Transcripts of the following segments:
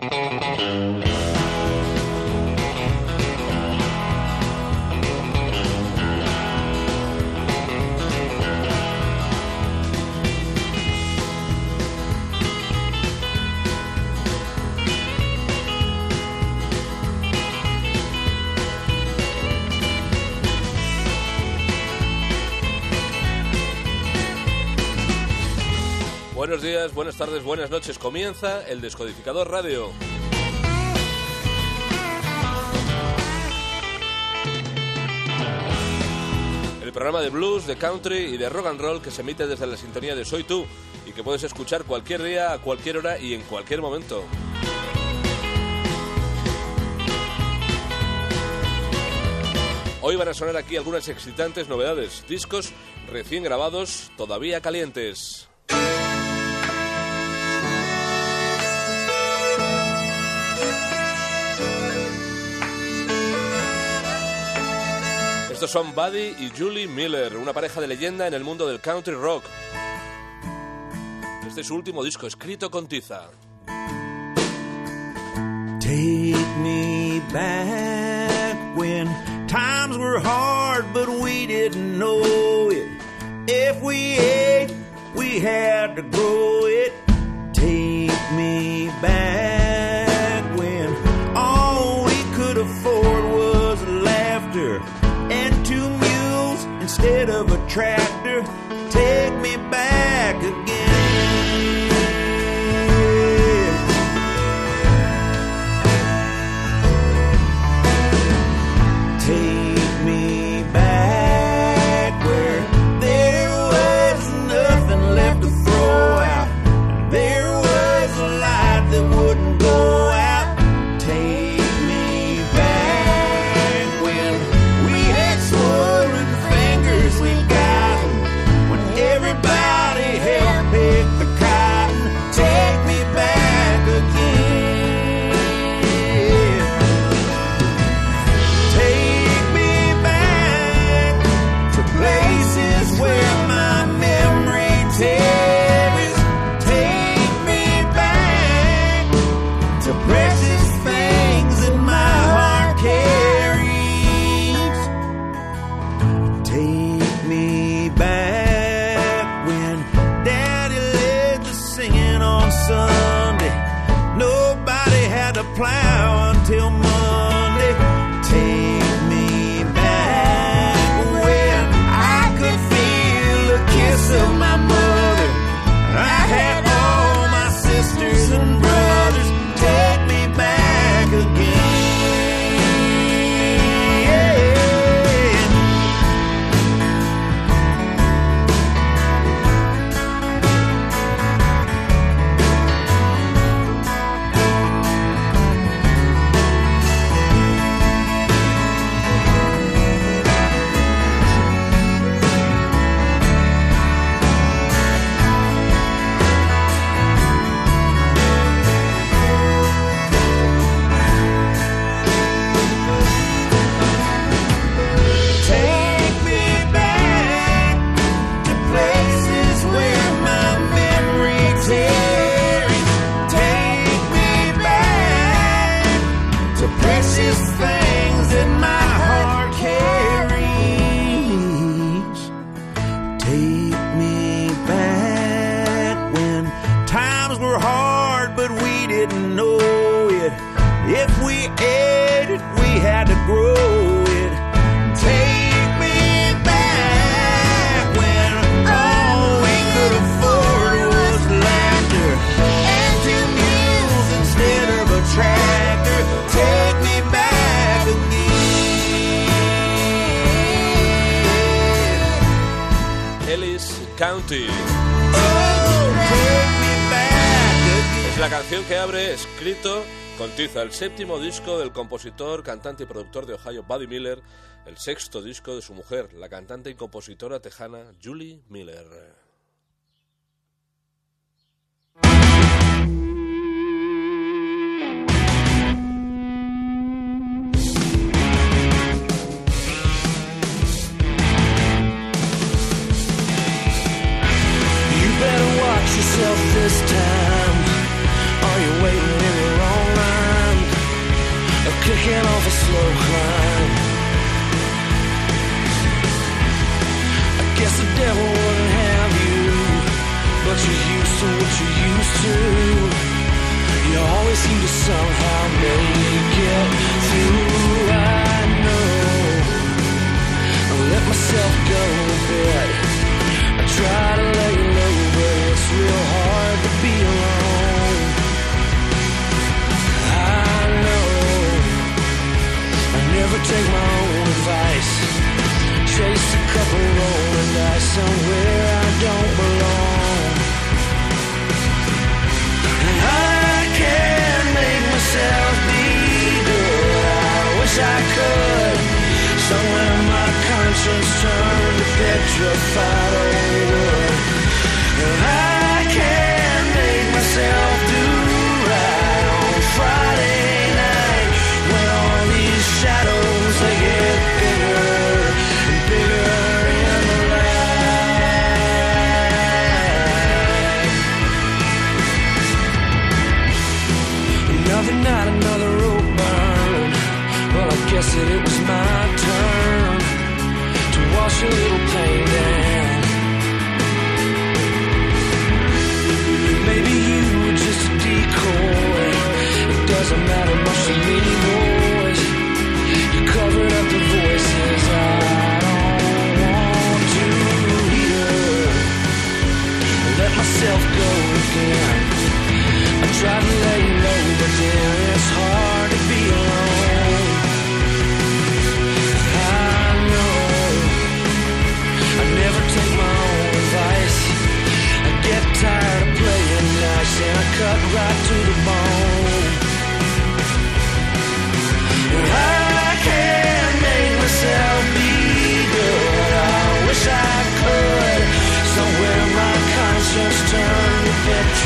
Música Buenos días, buenas tardes, buenas noches. Comienza el Descodificador Radio. El programa de blues, de country y de rock and roll que se emite desde la sintonía de Soy Tú y que puedes escuchar cualquier día, a cualquier hora y en cualquier momento. Hoy van a sonar aquí algunas excitantes novedades, discos recién grabados, todavía calientes. Estos son Buddy y Julie Miller, una pareja de leyenda en el mundo del country rock. Este es su último disco, escrito con tiza. Take me back when times were hard, but we didn't know it. If we ate, we had to grow it. Take me back trash. Plow Es la canción que abre, escrito con tiza, el séptimo disco del compositor, cantante y productor de Ohio Buddy Miller, el sexto disco de su mujer, la cantante y compositora tejana Julie Miller. take my own advice. Chase a couple rolling dice somewhere I don't belong. And I can't make myself be good. I wish I could. Somewhere my conscience turned to petrified old. again. I try to lay low, but dear, it's hard to be alone.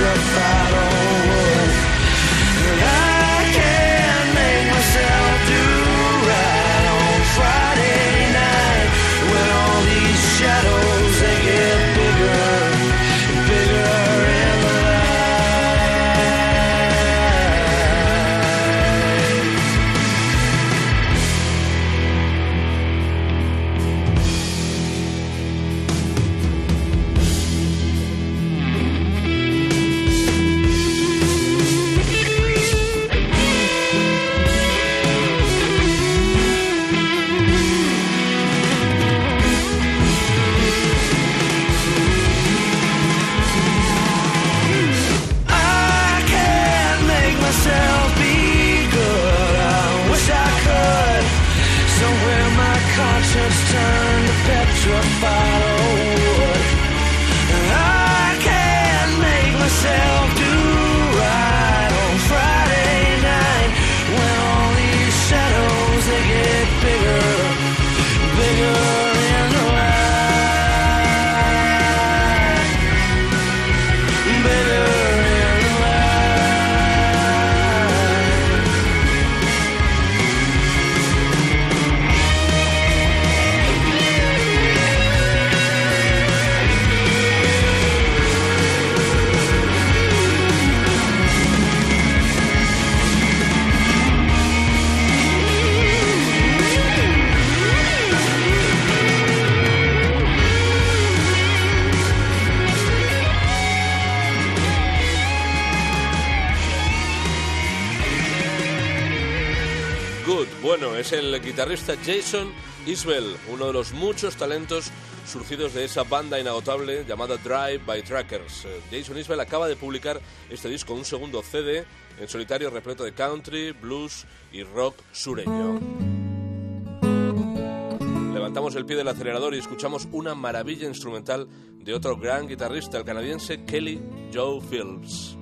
petrified el guitarrista Jason Isbell, uno de los muchos talentos surgidos de esa banda inagotable llamada Drive by Trackers. Eh, Jason Isbell acaba de publicar este disco, un segundo CD en solitario repleto de country, blues y rock sureño. Levantamos el pie del acelerador y escuchamos una maravilla instrumental de otro gran guitarrista, el canadiense Kelly Joe Phillips.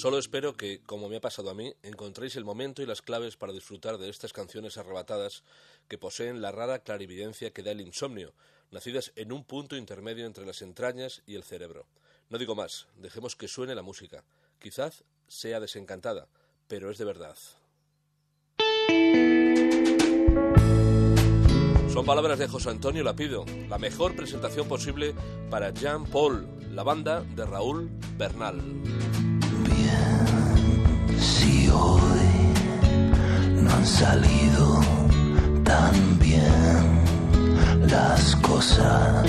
Solo espero que, como me ha pasado a mí, encontréis el momento y las claves para disfrutar de estas canciones arrebatadas que poseen la rara clarividencia que da el insomnio, nacidas en un punto intermedio entre las entrañas y el cerebro. No digo más, dejemos que suene la música. Quizás sea desencantada, pero es de verdad. Son palabras de José Antonio Lapido, la mejor presentación posible para Jean Paul, la banda de Raúl Bernal. Si hoy no han salido tan bien las cosas,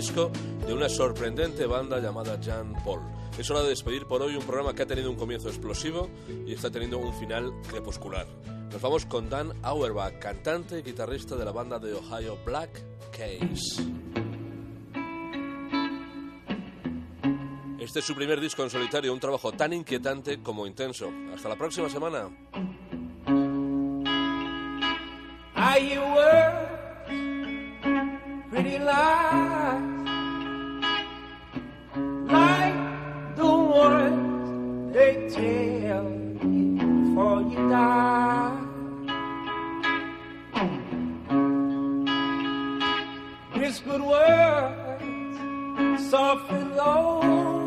disco de una sorprendente banda llamada Jean Paul. Es hora de despedir por hoy un programa que ha tenido un comienzo explosivo y está teniendo un final crepuscular. Nos vamos con Dan Auerbach, cantante y guitarrista de la banda de Ohio Black Case. Este es su primer disco en solitario, un trabajo tan inquietante como intenso. Hasta la próxima semana. Pretty tell you before you die? Whispered words, soft and low,